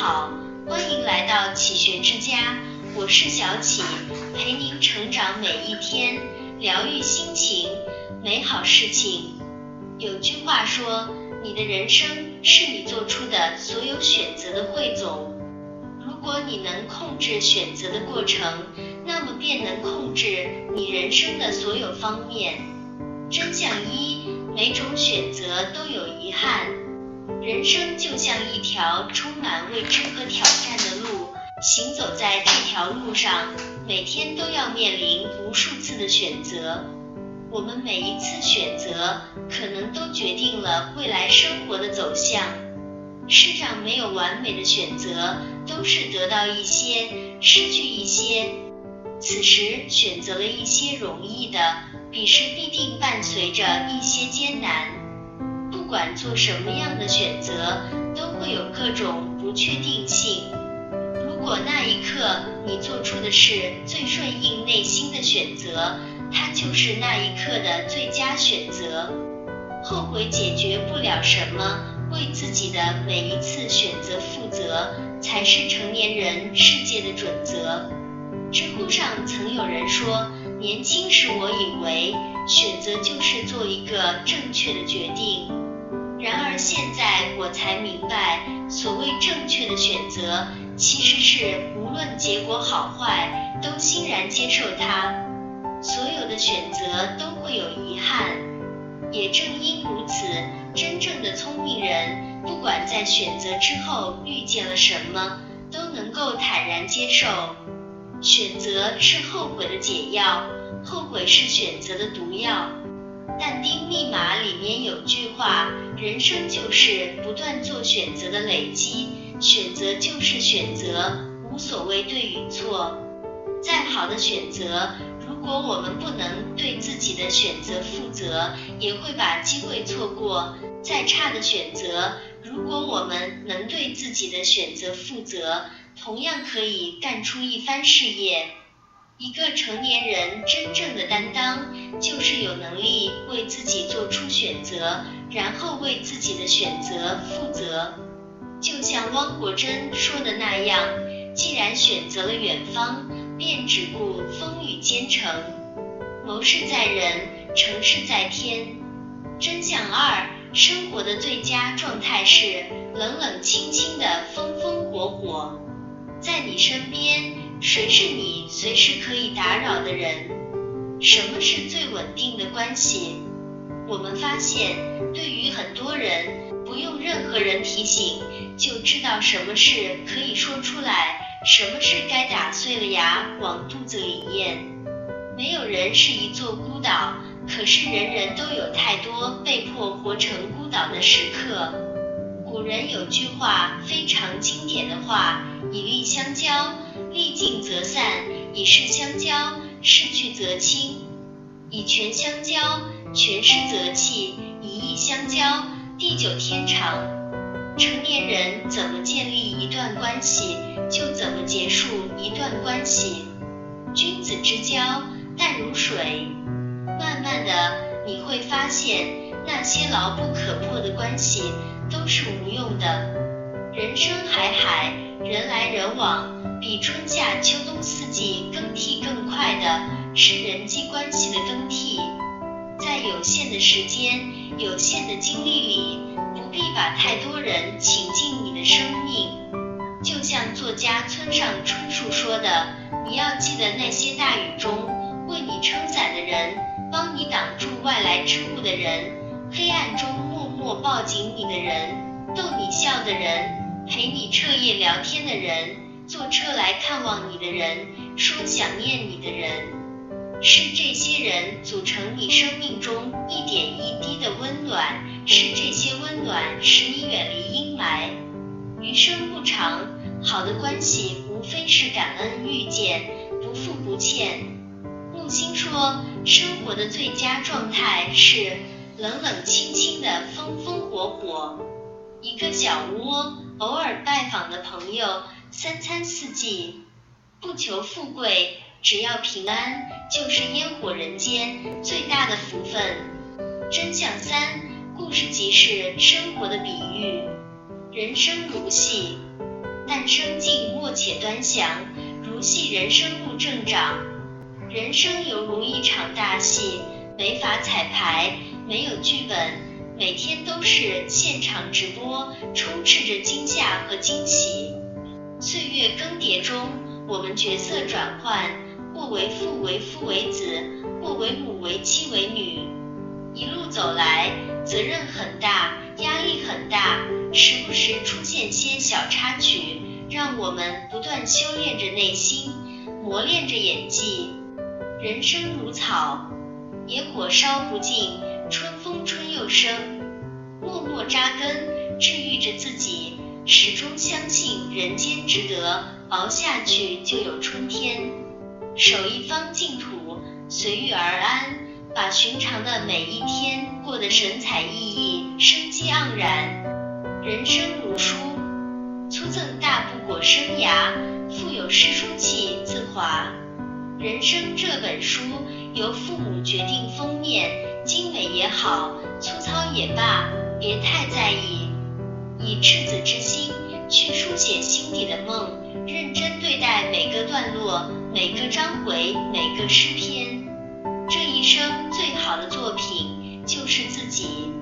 好，欢迎来到启学之家，我是小启，陪您成长每一天，疗愈心情，美好事情。有句话说，你的人生是你做出的所有选择的汇总。如果你能控制选择的过程，那么便能控制你人生的所有方面。真相一，每种选择都有遗憾。人生就像一条充满未知和挑战的路，行走在这条路上，每天都要面临无数次的选择。我们每一次选择，可能都决定了未来生活的走向。世上没有完美的选择，都是得到一些，失去一些。此时选择了一些容易的，彼时必定伴随着一些艰难。不管做什么样的选择，都会有各种不确定性。如果那一刻你做出的是最顺应内心的选择，它就是那一刻的最佳选择。后悔解决不了什么，为自己的每一次选择负责，才是成年人世界的准则。知乎上曾有人说，年轻时我以为选择就是做一个正确的决定，然而现在我才明白，所谓正确的选择，其实是无论结果好坏，都欣然接受它。所有的选择都会有遗憾，也正因如此，真正的聪明人，不管在选择之后遇见了什么，都能够坦然接受。选择是后悔的解药，后悔是选择的毒药。但丁密码里面有句话，人生就是不断做选择的累积，选择就是选择，无所谓对与错。再好的选择。如果我们不能对自己的选择负责，也会把机会错过。再差的选择，如果我们能对自己的选择负责，同样可以干出一番事业。一个成年人真正的担当，就是有能力为自己做出选择，然后为自己的选择负责。就像汪国真说的那样，既然选择了远方。便只顾风雨兼程，谋事在人，成事在天。真相二：生活的最佳状态是冷冷清清的风风火火。在你身边，谁是你随时可以打扰的人？什么是最稳定的关系？我们发现，对于很多人，不用任何人提醒，就知道什么事可以说出来。什么是该打碎了牙往肚子里咽？没有人是一座孤岛，可是人人都有太多被迫活成孤岛的时刻。古人有句话非常经典的话：以利相交，利尽则散；以势相交，失去则清；以权相交，权失则弃；以义相交，地久天长。成年人怎么建立一段关系，就怎么结束一段关系。君子之交淡如水，慢慢的你会发现，那些牢不可破的关系都是无用的。人生海海，人来人往，比春夏秋冬四季更替更快的是人际关系的更替。在有限的时间、有限的精力里。不必把太多人请进你的生命，就像作家村上春树说的，你要记得那些大雨中为你撑伞的人，帮你挡住外来之物的人，黑暗中默默抱紧你的人，逗你笑的人，陪你彻夜聊天的人，坐车来看望你的人，说想念你的人。是这些人组成你生命中一点一滴的温暖，是这些温暖使你远离阴霾。余生不长，好的关系无非是感恩遇见，不负不欠。木星说，生活的最佳状态是冷冷清清的风风火火。一个小窝，偶尔拜访的朋友，三餐四季，不求富贵。只要平安，就是烟火人间最大的福分。真相三，故事即是生活的比喻。人生如戏，但生静默且端详，如戏人生路正长。人生犹如一场大戏，没法彩排，没有剧本，每天都是现场直播，充斥着惊吓和惊喜。岁月更迭中，我们角色转换，或为父为夫为子，或为母为妻为女。一路走来，责任很大，压力很大，时不时出现些小插曲，让我们不断修炼着内心，磨练着演技。人生如草，野火烧不尽，冬春又生。默默扎根，治愈着自己，始终相信人间值得，熬下去就有春天。守一方净土，随遇而安，把寻常的每一天过得神采奕奕，生机盎然。人生如书，粗赠大不过生涯，腹有诗书气自华。人生这本书由父母决定封面，精美也好，粗糙也罢，别太在意。以赤子之心去书写心底的梦，认真对待每个段落、每个章回、每个诗篇。这一生最好的作品就是自己。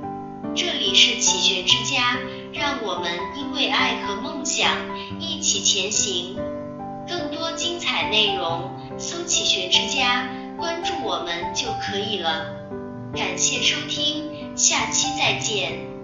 这里是启学之家，让我们因为爱和梦想一起前行。更多精彩内容。搜“启学之家”，关注我们就可以了。感谢收听，下期再见。